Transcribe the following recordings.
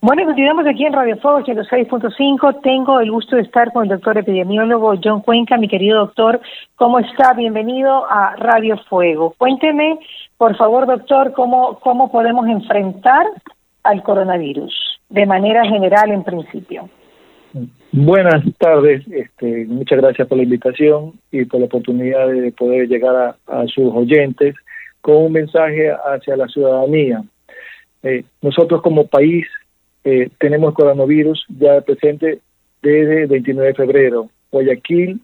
Bueno, continuamos aquí en Radio Fuego 106.5. Tengo el gusto de estar con el doctor epidemiólogo John Cuenca. Mi querido doctor, ¿cómo está? Bienvenido a Radio Fuego. Cuénteme, por favor, doctor, cómo, cómo podemos enfrentar al coronavirus de manera general en principio. Buenas tardes, este, muchas gracias por la invitación y por la oportunidad de poder llegar a, sus oyentes con un mensaje hacia la ciudadanía. Eh, nosotros como país eh, tenemos coronavirus ya presente desde el 29 de febrero. Guayaquil,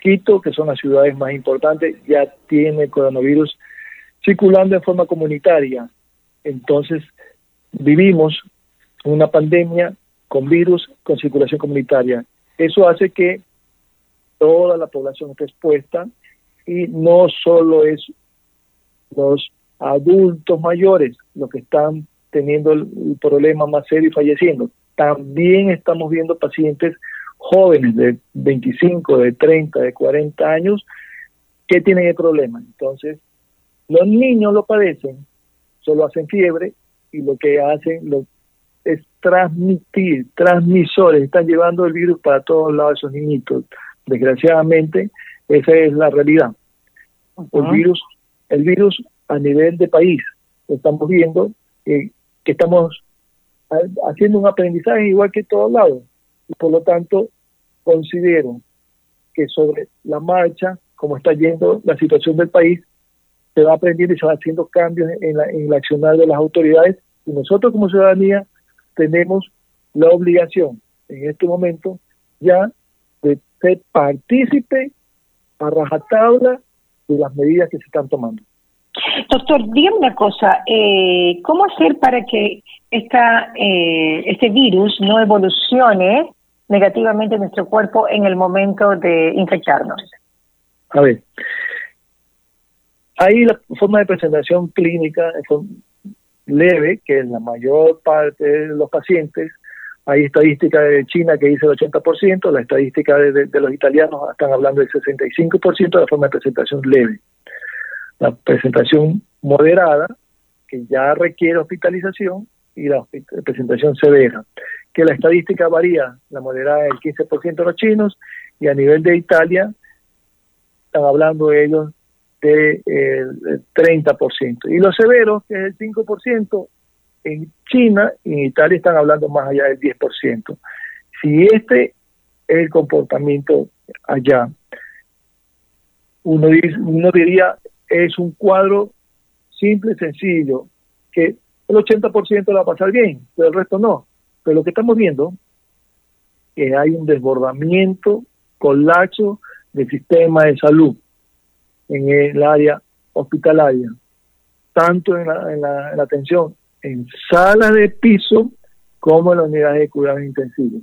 Quito, que son las ciudades más importantes, ya tiene coronavirus circulando en forma comunitaria. Entonces, vivimos una pandemia con virus con circulación comunitaria. Eso hace que toda la población esté expuesta y no solo es los adultos mayores los que están teniendo el, problema más serio y falleciendo. También estamos viendo pacientes jóvenes de 25, de 30, de 40 años que tienen el problema. Entonces, los niños lo padecen, solo hacen fiebre y lo que hacen lo, es transmitir, transmisores, están llevando el virus para todos lados esos niñitos. Desgraciadamente, esa es la realidad. El virus, el virus a nivel de país, estamos viendo que que estamos haciendo un aprendizaje igual que todos lados. Y por lo tanto, considero que sobre la marcha, como está yendo la situación del país, se va aprendiendo y se va haciendo cambios en la, en la accionar de las autoridades. Y nosotros como ciudadanía tenemos la obligación en este momento ya de ser partícipe a rajatabla de las medidas que se están tomando. Doctor, dígame una cosa, eh, ¿cómo hacer para que esta, eh, este virus no evolucione negativamente en nuestro cuerpo en el momento de infectarnos? A ver, ahí la forma de presentación clínica leve, que en la mayor parte de los pacientes, hay estadística de China que dice el 80%, la estadística de, de los italianos están hablando del 65% de la forma de presentación leve la presentación moderada, que ya requiere hospitalización, y la presentación severa, que la estadística varía, la moderada del 15% de los chinos, y a nivel de Italia, están hablando ellos de, 30%. Y los severos, que es el 5%, en China y en Italia están hablando más allá del 10%. Si este es el comportamiento allá, uno diría es un cuadro simple, sencillo, que el 80% la va a pasar bien, pero el resto no. Pero lo que estamos viendo que hay un desbordamiento, colapso del sistema de salud en el área hospitalaria, tanto en la, en la atención en salas de piso como en las unidades de cuidados intensivos.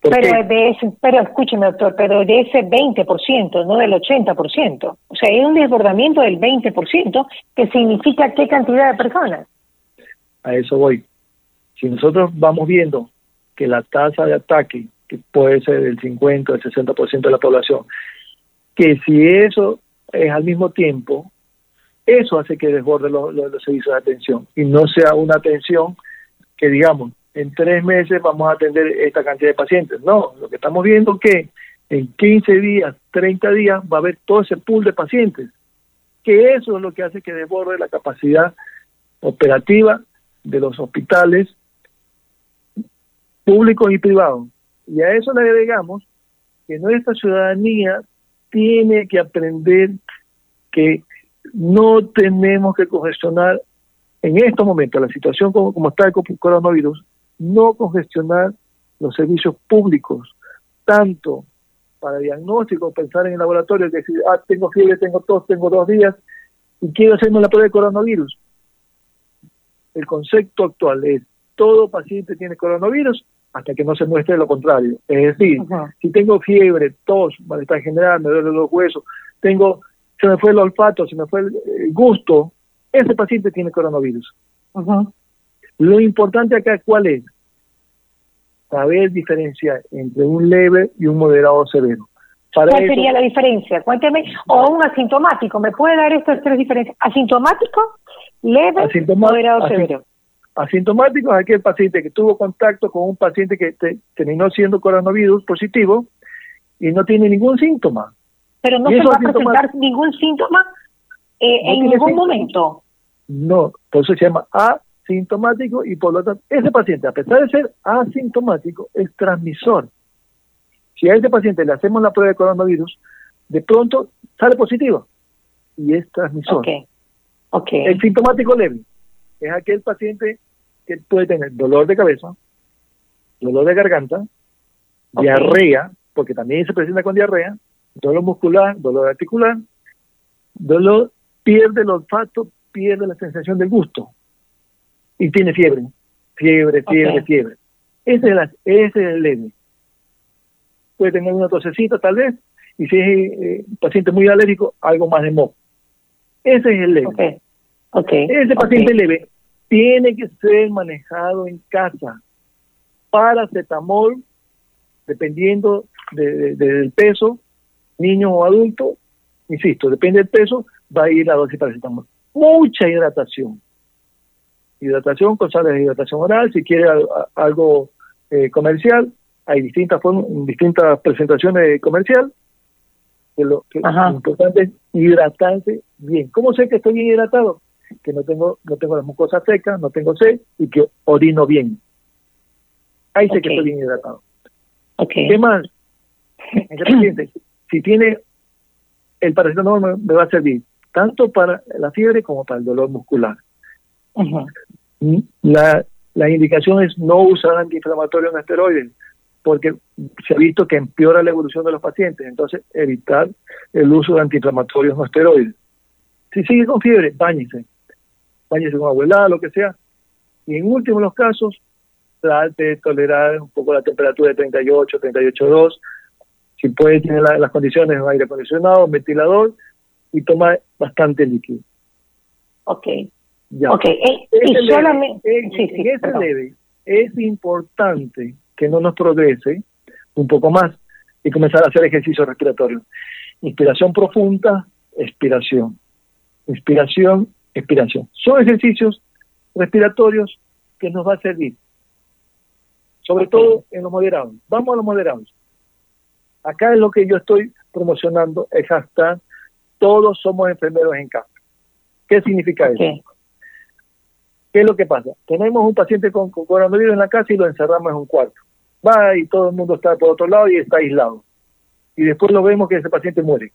Pero, de ese, pero escúcheme, doctor, pero de ese 20%, no del 80%. O sea, hay un desbordamiento del 20%, que significa qué cantidad de personas. A eso voy. Si nosotros vamos viendo que la tasa de ataque, que puede ser del 50 o del 60% de la población, que si eso es al mismo tiempo, eso hace que desborde los, los servicios de atención y no sea una atención que digamos en tres meses vamos a atender esta cantidad de pacientes. No, lo que estamos viendo es que en 15 días, 30 días va a haber todo ese pool de pacientes, que eso es lo que hace que desborde la capacidad operativa de los hospitales públicos y privados. Y a eso le agregamos que nuestra ciudadanía tiene que aprender que no tenemos que congestionar en estos momentos, la situación como, como está el coronavirus, no congestionar los servicios públicos, tanto para diagnóstico, pensar en el laboratorio, que decir, ah, tengo fiebre, tengo tos, tengo dos días y quiero hacerme la prueba de coronavirus. El concepto actual es, todo paciente tiene coronavirus hasta que no se muestre lo contrario. Es decir, si tengo fiebre, tos, malestar general, me duelen los huesos, tengo, se me fue el olfato, se me fue el, gusto, ese paciente tiene coronavirus. Lo importante acá, ¿cuál es? Saber diferenciar entre un leve y un moderado severo. ¿Cuál sería la diferencia? Cuénteme. O un asintomático. ¿Me puede dar estas tres diferencias? ¿Asintomático, leve, moderado, severo? Asintomático es aquel paciente que tuvo contacto con un paciente que terminó siendo coronavirus positivo y no tiene ningún síntoma. Pero no se va a presentar ningún síntoma eh, en ningún momento. No, por eso se llama asintomático y por lo tanto, ese paciente, a pesar de ser asintomático, es transmisor. Si a ese paciente le hacemos la prueba de coronavirus, de pronto sale positivo y es transmisor. Okay. Okay. El sintomático leve es aquel paciente que puede tener dolor de cabeza, dolor de garganta, diarrea, porque también se presenta con diarrea, dolor muscular, dolor articular, dolor, pierde el olfato, pierde la sensación del gusto y tiene fiebre, fiebre, fiebre, fiebre. Ese es, es el leve. Puede tener una tosecita tal vez, y si es eh, un paciente muy alérgico, algo más de moco. Ese es el leve. Okay. Ese paciente leve tiene que ser manejado en casa. Paracetamol, dependiendo del peso, niño o adulto, insisto, depende del peso, va a ir la dosis paracetamol. Mucha hidratación. Hidratación con sales de hidratación oral, si quiere algo eh, comercial, hay distintas formas, distintas presentaciones comercial. lo, que lo importante es hidratarse bien. ¿Cómo sé que estoy bien hidratado? Que no tengo no tengo las mucosas secas, no tengo sed y que orino bien. Ahí sé que estoy bien hidratado. Okay. ¿Qué más? si tiene el paracetamol me va a servir tanto para la fiebre como para el dolor muscular. La, la indicación es no usar antiinflamatorios en esteroides, porque se ha visto que empeora la evolución de los pacientes, entonces evitar el uso de antiinflamatorios no esteroides. Si sigue con fiebre, báñese, báñese con abuela, lo que sea, y en último los casos, trate de tolerar un poco la temperatura de 38, 38,2, si puede tener las condiciones de aire acondicionado, ventilador y tomar bastante líquido. Ok. Ya. Ok, eh, y solamente... ese leve es importante que no nos progrese un poco más y comenzar a hacer ejercicio respiratorio. Inspiración profunda, expiración. Inspiración, expiración. Son ejercicios respiratorios que nos va a servir, sobre todo en los moderados. Vamos a los moderados. Acá es lo que yo estoy promocionando, es hasta todos somos enfermeros en casa. ¿Qué significa eso? ¿Qué es lo que pasa? Tenemos un paciente con, coronavirus en la casa y lo encerramos en un cuarto. Va y todo el mundo está por otro lado y está aislado. Y después lo vemos que ese paciente muere.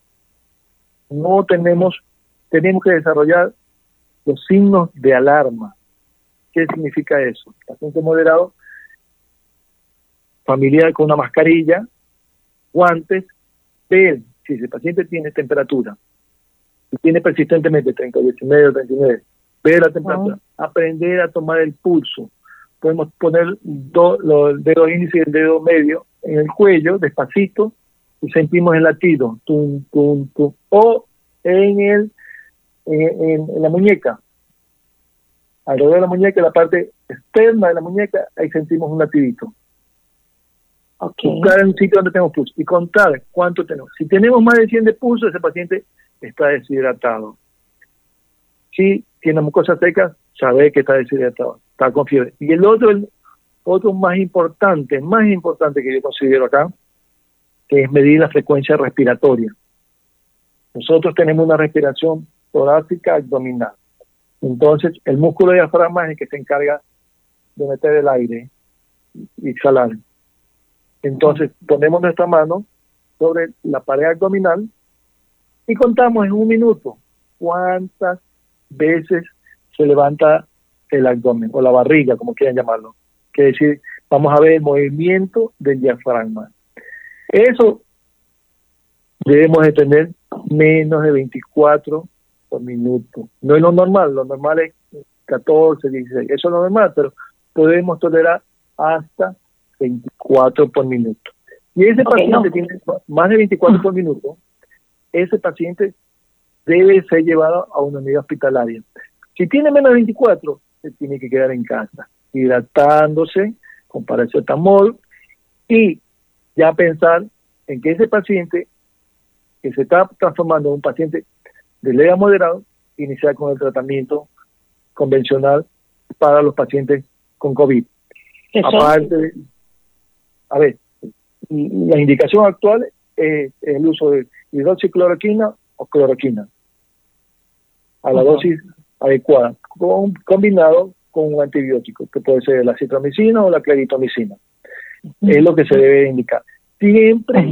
No tenemos, tenemos que desarrollar los signos de alarma. ¿Qué significa eso? Paciente moderado, familiar con una mascarilla, guantes, ver si ese paciente tiene temperatura, si tiene persistentemente 38 medio, 39, ver la temperatura, aprender a tomar el pulso. Podemos poner los dedos índice y el dedo medio en el cuello, despacito, y sentimos el latido, tum, tum, tum, o en el en, la muñeca, alrededor de la muñeca, la parte externa de la muñeca, ahí sentimos un latidito. Okay. Buscar en un sitio donde tenemos pulso y contar cuánto tenemos. Si tenemos más de 100 de pulso, ese paciente está deshidratado. Si tiene mucosas secas, sabe que está deshidratado, está con fiebre. Y el otro, el otro más importante, más importante que yo considero acá, que es medir la frecuencia respiratoria. Nosotros tenemos una respiración torácica abdominal. Entonces, el músculo diafragma es el que se encarga de meter el aire y exhalar. Entonces ponemos nuestra mano sobre la pared abdominal y contamos en un minuto cuántas veces se levanta el abdomen o la barriga, como quieran llamarlo. Quiere decir, vamos a ver el movimiento del diafragma. Eso debemos de tener menos de 24 por minuto. No es lo normal, lo normal es 14, 16, eso es lo normal, pero podemos tolerar hasta 24 por minuto. Y ese paciente tiene más de 24 por minuto, ese paciente debe ser llevado a una unidad hospitalaria. Si tiene menos de 24, se tiene que quedar en casa, hidratándose con paracetamol y ya pensar en que ese paciente que se está transformando en un paciente de leve a moderado, iniciar con el tratamiento convencional para los pacientes con COVID. Aparte, a ver, la indicación actual es el uso de hidroxicloroquina o cloroquina a la dosis adecuada, combinado con un antibiótico, que puede ser la citromicina o la claritomicina. Es lo que se debe indicar. Siempre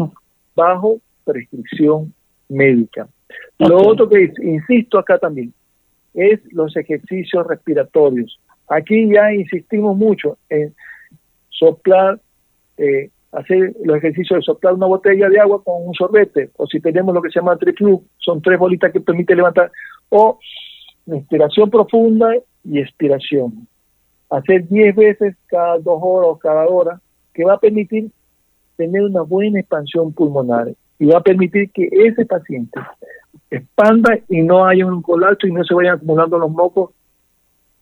bajo prescripción médica. Lo otro que insisto acá también es los ejercicios respiratorios. Aquí ya insistimos mucho en soplar, eh, hacer los ejercicios de soplar una botella de agua con un sorbete, o si tenemos lo que se llama triflu, son tres bolitas que permite levantar, o inspiración profunda y expiración. Hacer 10 veces cada dos horas o cada hora, que va a permitir tener una buena expansión pulmonar y va a permitir que ese paciente expanda y no haya un colapso y no se vayan acumulando los mocos,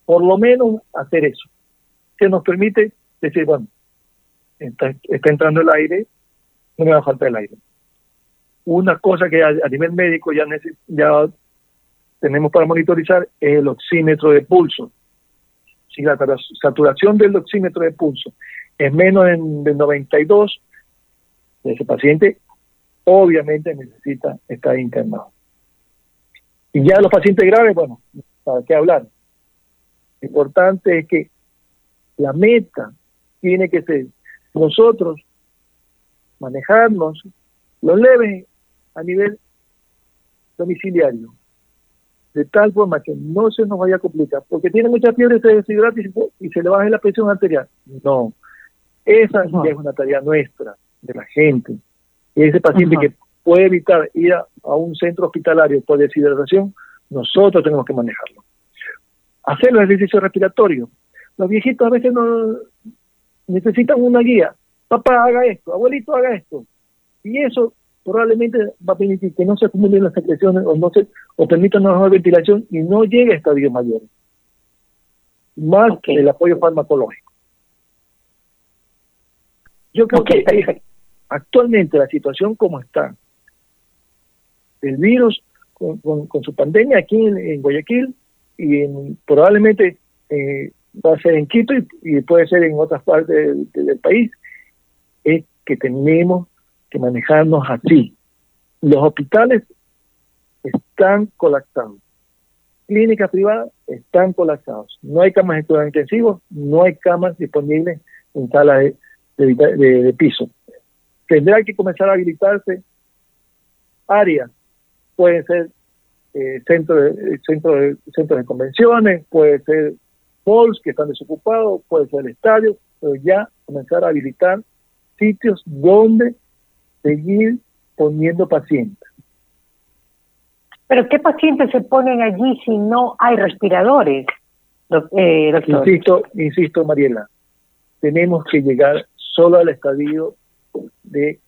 por lo menos hacer eso, que nos permite decir, bueno, está, entrando el aire, no me va a faltar el aire. Una cosa que a, nivel médico ya, ya tenemos para monitorizar es el oxímetro de pulso. Si la saturación del oxímetro de pulso es menos de 92, ese paciente obviamente necesita estar internado. Y ya los pacientes graves, bueno, ¿para qué hablar? Lo importante es que la meta tiene que ser nosotros manejarnos los leves a nivel domiciliario, de tal forma que no se nos vaya a complicar, porque tiene mucha fiebre, se deshidrata y, se le baja la presión arterial. No, esa es una tarea nuestra, de la gente. Y ese paciente que puede evitar ir a, un centro hospitalario por deshidratación, nosotros tenemos que manejarlo. Hacer los ejercicios respiratorios. Los viejitos a veces no necesitan una guía. Papá, haga esto, abuelito, haga esto. Y eso probablemente va a permitir que no se acumulen las secreciones o no se o permita una mejor ventilación y no llegue a estadios mayores. Más que el apoyo farmacológico. Yo creo que actualmente la situación como está, el virus con, su pandemia aquí en, Guayaquil y probablemente eh, va a ser en Quito y, puede ser en otras partes del, país, es que tenemos que manejarnos así. Los hospitales están colapsados. Clínicas privadas están colapsados. No hay camas de cuidados intensivos, no hay camas disponibles en salas de piso. Tendrá que comenzar a habilitarse áreas puede ser eh, centro de, centro de, centros de convenciones, puede ser malls que están desocupados, puede ser estadio, pero ya comenzar a habilitar sitios donde seguir poniendo pacientes. Pero ¿qué pacientes se ponen allí si no hay respiradores, eh, doctor? Insisto, insisto, Mariela, tenemos que llegar solo al estadio de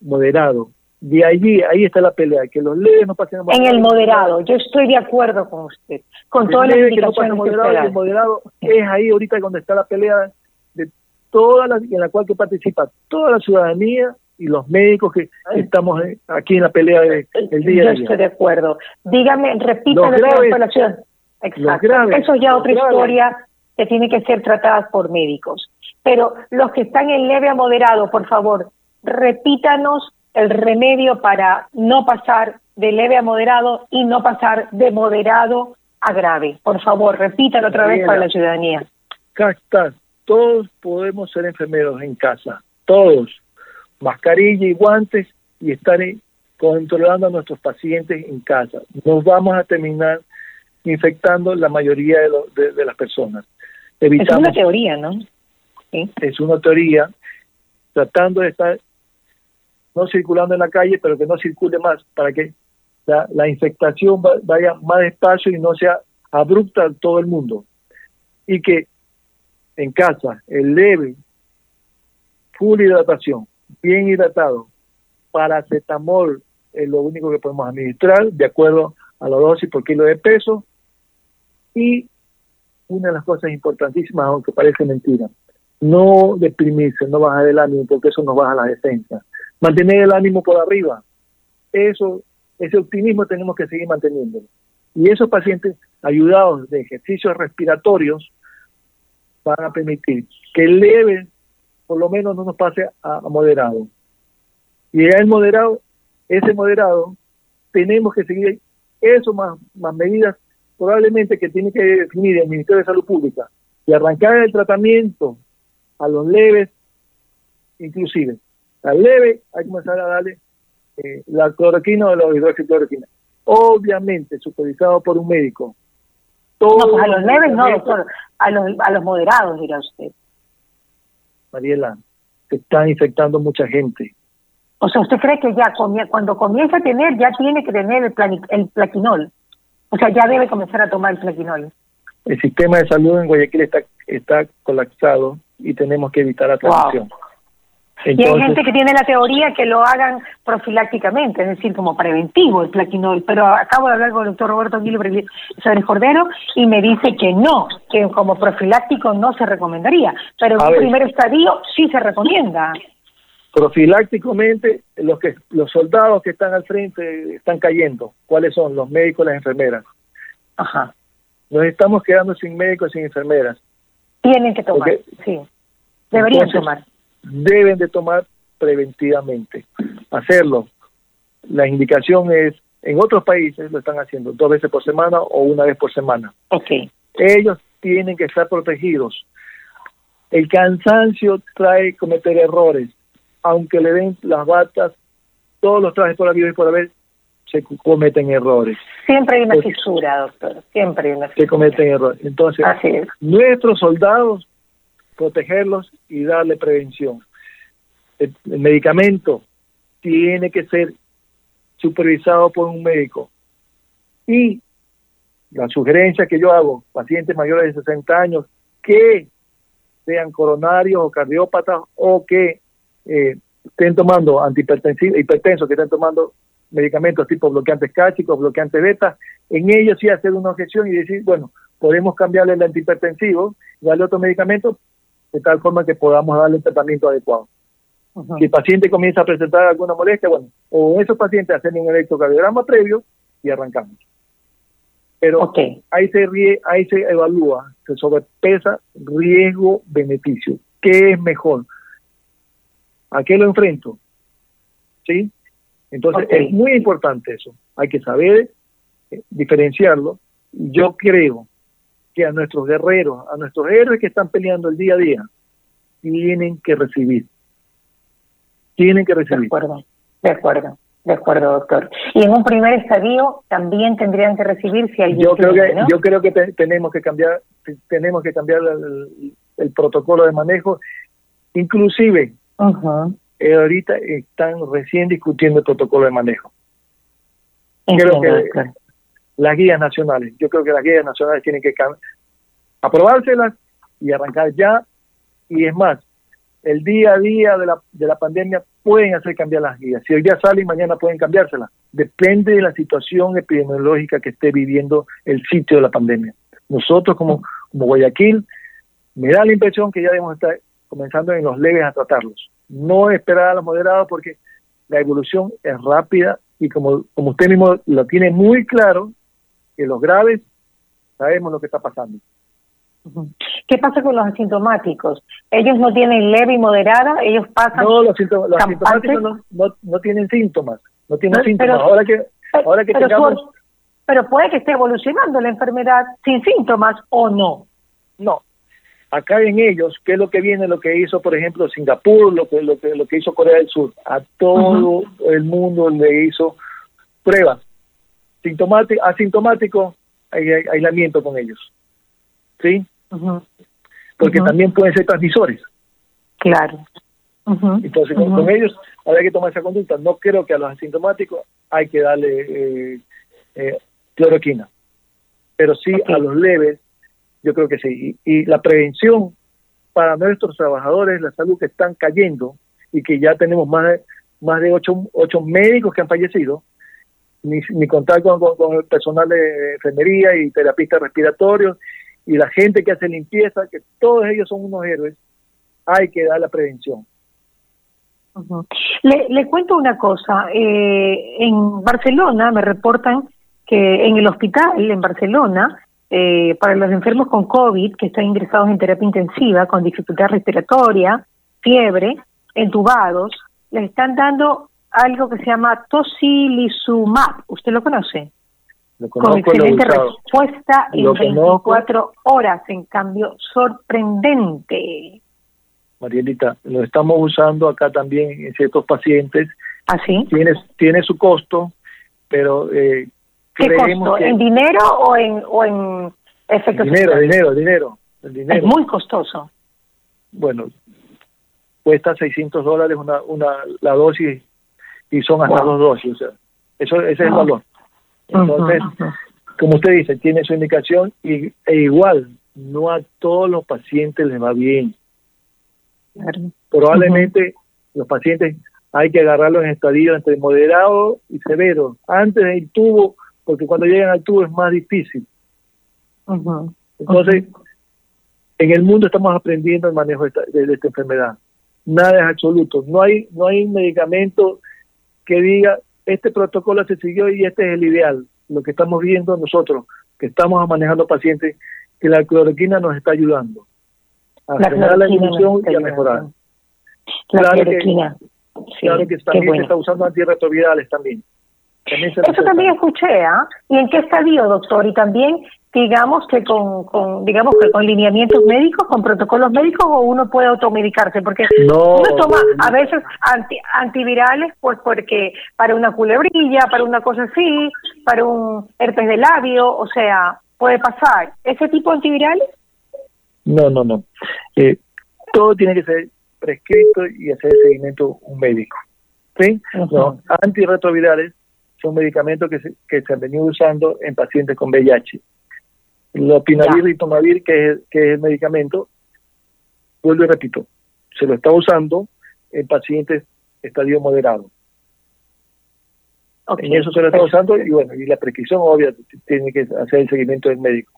moderado, de allí, ahí está la pelea, que los leves no pasen a En el moderado, yo estoy de acuerdo con usted, con todas las indicaciones que, moderado, el moderado es ahí ahorita donde está la pelea de toda la, en la cual que participa toda la ciudadanía y los médicos que estamos aquí en la pelea del día Yo estoy de acuerdo. Dígame, repítame la población. Exacto. Eso es ya otra historia que tiene que ser tratada por médicos. Pero los que están en leve a moderado, por favor, repítanos el remedio para no pasar de leve a moderado y no pasar de moderado a grave. Por favor, repítalo otra vez para la ciudadanía. Acá Todos podemos ser enfermeros en casa. Todos. Mascarilla y guantes y estar controlando a nuestros pacientes en casa. Nos vamos a terminar infectando la mayoría de, las personas. es una teoría, ¿no? Es una teoría tratando de estar no circulando en la calle, pero que no circule más, para que la, infectación vaya más despacio y no sea abrupta en todo el mundo. Y que en casa, el leve, full hidratación, bien hidratado, paracetamol es lo único que podemos administrar de acuerdo a la dosis por kilo de peso. Y una de las cosas importantísimas, aunque parece mentira, no deprimirse, no bajar el ánimo, porque eso nos baja la defensa mantener el ánimo por arriba. Eso, ese optimismo tenemos que seguir manteniendo. Y esos pacientes ayudados de ejercicios respiratorios van a permitir que el leve por lo menos no nos pase a, moderado. Y el moderado, ese moderado, tenemos que seguir eso más, más medidas probablemente que tiene que definir el Ministerio de Salud Pública y arrancar el tratamiento a los leves, inclusive. Al leve hay que comenzar a darle eh, la cloroquina o la hidroxicloroquina. Obviamente, supervisado por un médico. no, pues a los leves no, doctor, a los, a los moderados, dirá usted. Mariela, se está infectando mucha gente. O sea, ¿usted cree que ya cuando comienza a tener, ya tiene que tener el, el plaquinol? O sea, ya debe comenzar a tomar el plaquinol. El sistema de salud en Guayaquil está, está colapsado y tenemos que evitar la transmisión. Y hay gente que tiene la teoría que lo hagan profilácticamente, es decir, como preventivo el plaquinol, pero acabo de hablar con el doctor Roberto Aguilo Sáenz Cordero y me dice que no, que como profiláctico no se recomendaría, pero en un primer estadio sí se recomienda profilácticamente los que los soldados que están al frente están cayendo. ¿Cuáles son? Los médicos, las enfermeras. Ajá. Nos estamos quedando sin médicos, sin enfermeras. Tienen que tomar, sí. Deberían tomar. Deben de tomar preventivamente. Hacerlo. La indicación es, en otros países lo están haciendo dos veces por semana o una vez por semana. Ok. Ellos tienen que estar protegidos. El cansancio trae cometer errores aunque le den las batas, todos los trajes por vida y por haber, se cometen errores. Siempre hay una fisura, doctor, siempre hay una fisura. Se cometen errores. Entonces, nuestros soldados, protegerlos y darle prevención. El, medicamento tiene que ser supervisado por un médico. Y la sugerencia que yo hago, pacientes mayores de 60 años, que sean coronarios o cardiópatas o que eh, estén tomando antihipertensivos, hipertensos, que estén tomando medicamentos tipo bloqueantes cáchicos, bloqueantes beta, en ellos sí hacer una objeción y decir, bueno, podemos cambiarle el antihipertensivo, darle otro medicamento, de tal forma que podamos darle el tratamiento adecuado. Si el paciente comienza a presentar alguna molestia, bueno, o esos pacientes hacen un electrocardiograma previo y arrancamos. Pero ahí se ríe, ahí se evalúa, se sobrepesa riesgo-beneficio. ¿Qué es mejor? ¿A qué lo enfrento? ¿Sí? Entonces es muy importante eso. Hay que saber eh, diferenciarlo. Yo creo que a nuestros guerreros, a nuestros héroes que están peleando el día a día, tienen que recibir. Tienen que recibir. De acuerdo, de acuerdo, de acuerdo, doctor. Y en un primer estadio también tendrían que recibir si alguien. Yo creo que yo creo que tenemos que cambiar tenemos que cambiar el protocolo de manejo, inclusive eh, ahorita están recién discutiendo el protocolo de manejo. creo que las guías nacionales, yo creo que las guías nacionales tienen que aprobárselas y arrancar ya. Y es más, el día a día de la, de la pandemia pueden hacer cambiar las guías. Si hoy día salen, mañana pueden cambiárselas. Depende de la situación epidemiológica que esté viviendo el sitio de la pandemia. Nosotros como, como Guayaquil, me da la impresión que ya debemos estar comenzando en los leves a tratarlos. No esperar a los moderados porque la evolución es rápida y como, como usted mismo lo tiene muy claro, que los graves sabemos lo que está pasando. ¿Qué pasa con los asintomáticos? ¿Ellos no tienen leve y moderada? ¿Ellos pasan.? No, los, asintomáticos no, no, tienen síntomas. No tienen síntomas. ahora que, ahora que tengamos. pero puede que esté evolucionando la enfermedad sin síntomas o no. No, acá en ellos, ¿qué es lo que viene? Lo que hizo, por ejemplo, Singapur, lo que, lo que, lo que hizo Corea del Sur. A todo el mundo le hizo pruebas. Sintomático, asintomático, hay, aislamiento con ellos. ¿Sí? Porque también pueden ser transmisores. Claro. Entonces, con, ellos habrá que tomar esa conducta. No creo que a los asintomáticos hay que darle eh, eh, cloroquina. Pero sí a los leves yo creo que sí. Y, la prevención para nuestros trabajadores la salud que están cayendo y que ya tenemos más de, más de ocho, ocho médicos que han fallecido, ni contar con, el personal de enfermería y terapistas respiratorios y la gente que hace limpieza, que todos ellos son unos héroes, hay que dar la prevención. le, le, cuento una cosa, eh, en Barcelona me reportan que en el hospital en Barcelona eh, para los enfermos con COVID que están ingresados en terapia intensiva con dificultad respiratoria, fiebre, entubados, les están dando algo que se llama tocilizumab. ¿Usted lo conoce? con excelente respuesta en 24 horas, en cambio sorprendente. Marielita, lo estamos usando acá también en ciertos pacientes. ¿Así? ¿Ah, tiene, tiene su costo, pero eh, ¿Qué costo? ¿En dinero o en, o en efectos Dinero, dinero, dinero, dinero. Es muy costoso. Bueno, cuesta 600 dólares una, una, la dosis y son hasta dos dosis. O sea, eso, ese es el valor. Entonces, como usted dice, tiene su indicación y, e igual, no a todos los pacientes les va bien. Probablemente los pacientes hay que agarrarlos en estadios entre moderado y severo, antes del tubo, porque cuando llegan al tubo es más difícil. Entonces, en el mundo estamos aprendiendo el manejo de esta, de esta enfermedad. Nada es absoluto. No hay, no hay medicamento que diga este protocolo se siguió y este es el ideal. Lo que estamos viendo nosotros, que estamos manejando pacientes, que la cloroquina nos está ayudando a la la ilusión y a mejorar. La claro cloroquina. Que, claro que también se está usando antirretrovirales también. Eso también escuché, ¿ah? ¿Y en qué estadio, doctor? Y también digamos que con, con digamos que con lineamientos médicos, con protocolos médicos o uno puede automedicarse porque uno toma a veces anti, antivirales pues porque para una culebrilla, para una cosa así, para un herpes de labio, o sea, puede pasar. ¿Ese tipo de antivirales? No, no, no. Eh, todo tiene que ser prescrito y hacer el seguimiento un médico. ¿Sí? antirretrovirales son medicamentos que se, que se han venido usando en pacientes con VIH Lopinavir y Tomavir, que es, que es el medicamento, vuelvo y repito, se lo está usando en pacientes estadio moderado. En eso se lo está usando y bueno, y la prescripción obvia tiene que hacer el seguimiento del médico.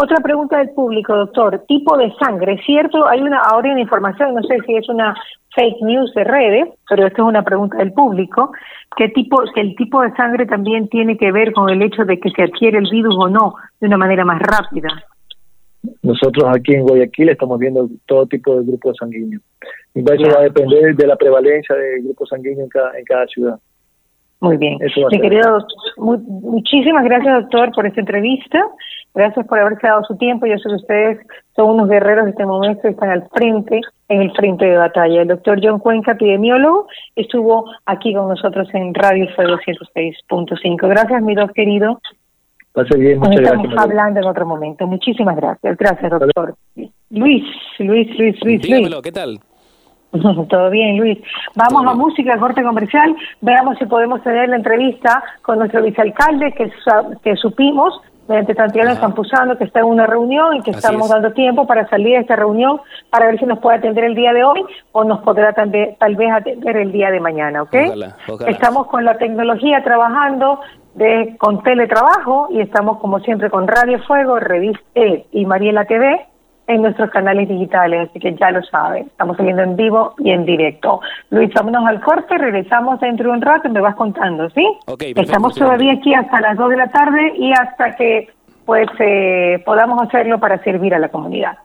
Otra pregunta del público, doctor. Tipo de sangre, ¿cierto? Hay una ahora hay una información, no sé si es una fake news de redes, pero esto es una pregunta del público. ¿Qué tipo, que el tipo de sangre también tiene que ver con el hecho de que se adquiere el virus o no de una manera más rápida? Nosotros aquí en Guayaquil estamos viendo todo tipo de grupos sanguíneos. Y eso va a depender de la prevalencia del grupo sanguíneo en cada, en cada ciudad. Muy bien. Mi querido, muchísimas gracias, doctor, por esta entrevista. Gracias por haberse dado su tiempo. Yo sé que ustedes son unos guerreros de este momento y están al frente, en el frente de batalla. El doctor John Cuenca, epidemiólogo, estuvo aquí con nosotros en Radio Fuego 106.5. Gracias, mi dos querido. Pase bien, muchas Nos estamos hablando en otro momento. Muchísimas gracias. Gracias, doctor. Luis, Luis, Luis, Luis. Dígamelo, ¿qué tal? Todo bien, Luis. Vamos a música, corte comercial. Veamos si podemos tener la entrevista con nuestro vicealcalde, que, que supimos mediante Santiago Campuzano, que está en una reunión y que estamos dando tiempo para salir de esta reunión para ver si nos puede atender el día de hoy o nos podrá también, tal vez atender el día de mañana, ¿ok? Estamos con la tecnología trabajando de con teletrabajo y estamos como siempre con Radio Fuego, Revista e y Mariela TV en nuestros canales digitales, así que ya lo saben, estamos saliendo en vivo y en directo. Luis, vámonos al corte, regresamos dentro de un rato y me vas contando, ¿sí? estamos todavía aquí hasta las 2 de la tarde y hasta que pues eh, podamos hacerlo para servir a la comunidad.